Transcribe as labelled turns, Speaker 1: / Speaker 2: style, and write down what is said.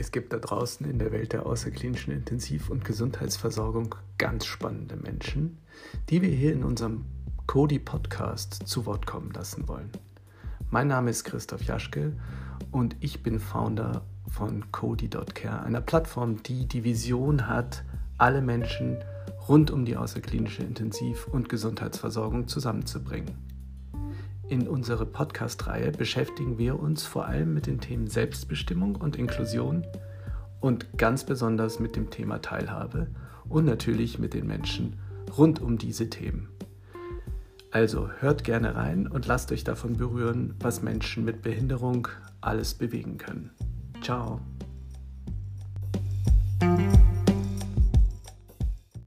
Speaker 1: Es gibt da draußen in der Welt der außerklinischen Intensiv- und Gesundheitsversorgung ganz spannende Menschen, die wir hier in unserem Cody Podcast zu Wort kommen lassen wollen. Mein Name ist Christoph Jaschke und ich bin Founder von Cody.care, einer Plattform, die die Vision hat, alle Menschen rund um die außerklinische Intensiv- und Gesundheitsversorgung zusammenzubringen. In unserer Podcast-Reihe beschäftigen wir uns vor allem mit den Themen Selbstbestimmung und Inklusion und ganz besonders mit dem Thema Teilhabe und natürlich mit den Menschen rund um diese Themen. Also hört gerne rein und lasst euch davon berühren, was Menschen mit Behinderung alles bewegen können. Ciao.